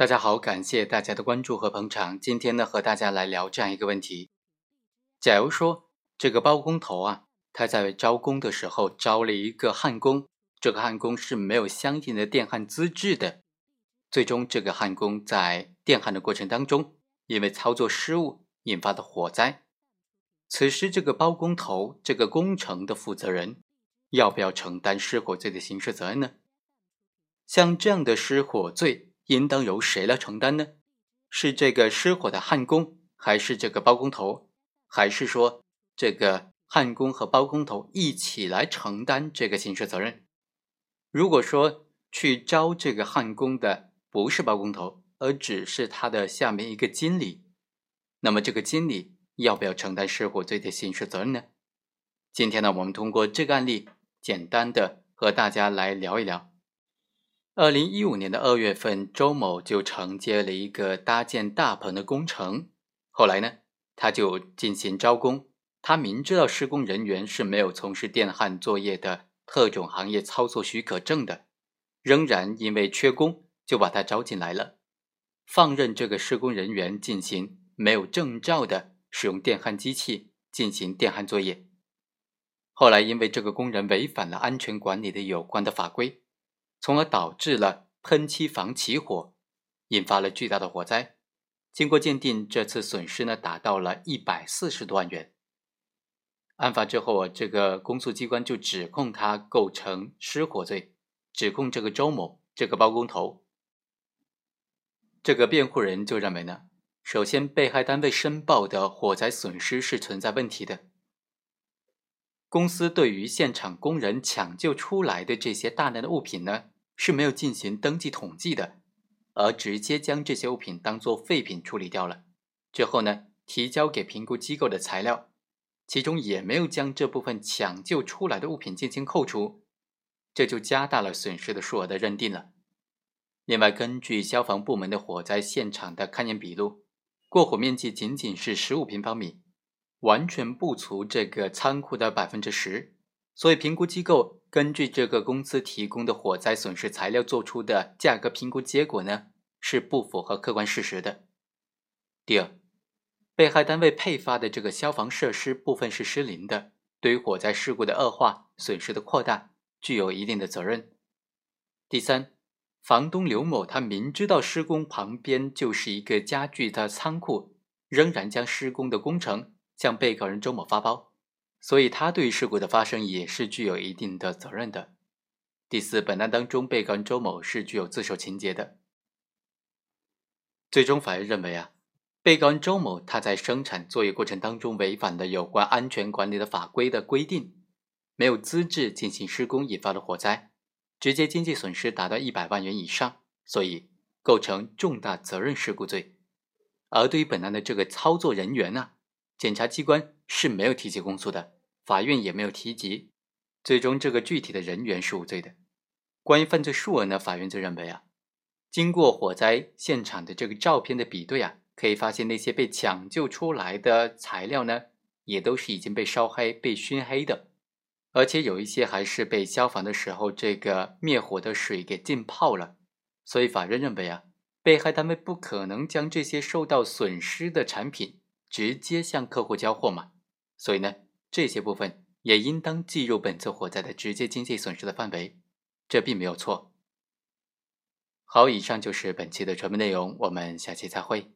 大家好，感谢大家的关注和捧场。今天呢，和大家来聊这样一个问题：假如说这个包工头啊，他在招工的时候招了一个焊工，这个焊工是没有相应的电焊资质的，最终这个焊工在电焊的过程当中，因为操作失误引发的火灾，此时这个包工头这个工程的负责人要不要承担失火罪的刑事责任呢？像这样的失火罪。应当由谁来承担呢？是这个失火的焊工，还是这个包工头，还是说这个焊工和包工头一起来承担这个刑事责任？如果说去招这个焊工的不是包工头，而只是他的下面一个经理，那么这个经理要不要承担失火罪的刑事责任呢？今天呢，我们通过这个案例，简单的和大家来聊一聊。二零一五年的二月份，周某就承接了一个搭建大棚的工程。后来呢，他就进行招工。他明知道施工人员是没有从事电焊作业的特种行业操作许可证的，仍然因为缺工就把他招进来了，放任这个施工人员进行没有证照的使用电焊机器进行电焊作业。后来因为这个工人违反了安全管理的有关的法规。从而导致了喷漆房起火，引发了巨大的火灾。经过鉴定，这次损失呢达到了一百四十多万元。案发之后啊，这个公诉机关就指控他构成失火罪，指控这个周某这个包工头。这个辩护人就认为呢，首先被害单位申报的火灾损失是存在问题的。公司对于现场工人抢救出来的这些大量的物品呢，是没有进行登记统计的，而直接将这些物品当做废品处理掉了。之后呢，提交给评估机构的材料，其中也没有将这部分抢救出来的物品进行扣除，这就加大了损失的数额的认定了。另外，根据消防部门的火灾现场的勘验笔录，过火面积仅仅是十五平方米。完全不足这个仓库的百分之十，所以评估机构根据这个公司提供的火灾损失材料做出的价格评估结果呢，是不符合客观事实的。第二，被害单位配发的这个消防设施部分是失灵的，对于火灾事故的恶化、损失的扩大，具有一定的责任。第三，房东刘某他明知道施工旁边就是一个家具的仓库，仍然将施工的工程。向被告人周某发包，所以他对事故的发生也是具有一定的责任的。第四，本案当中，被告人周某是具有自首情节的。最终法院认为啊，被告人周某他在生产作业过程当中违反了有关安全管理的法规的规定，没有资质进行施工，引发了火灾，直接经济损失达到一百万元以上，所以构成重大责任事故罪。而对于本案的这个操作人员呢？检察机关是没有提起公诉的，法院也没有提及，最终这个具体的人员是无罪的。关于犯罪数额呢，法院就认为啊，经过火灾现场的这个照片的比对啊，可以发现那些被抢救出来的材料呢，也都是已经被烧黑、被熏黑的，而且有一些还是被消防的时候这个灭火的水给浸泡了。所以法院认为啊，被害单位不可能将这些受到损失的产品。直接向客户交货嘛，所以呢，这些部分也应当计入本次火灾的直接经济损失的范围，这并没有错。好，以上就是本期的全部内容，我们下期再会。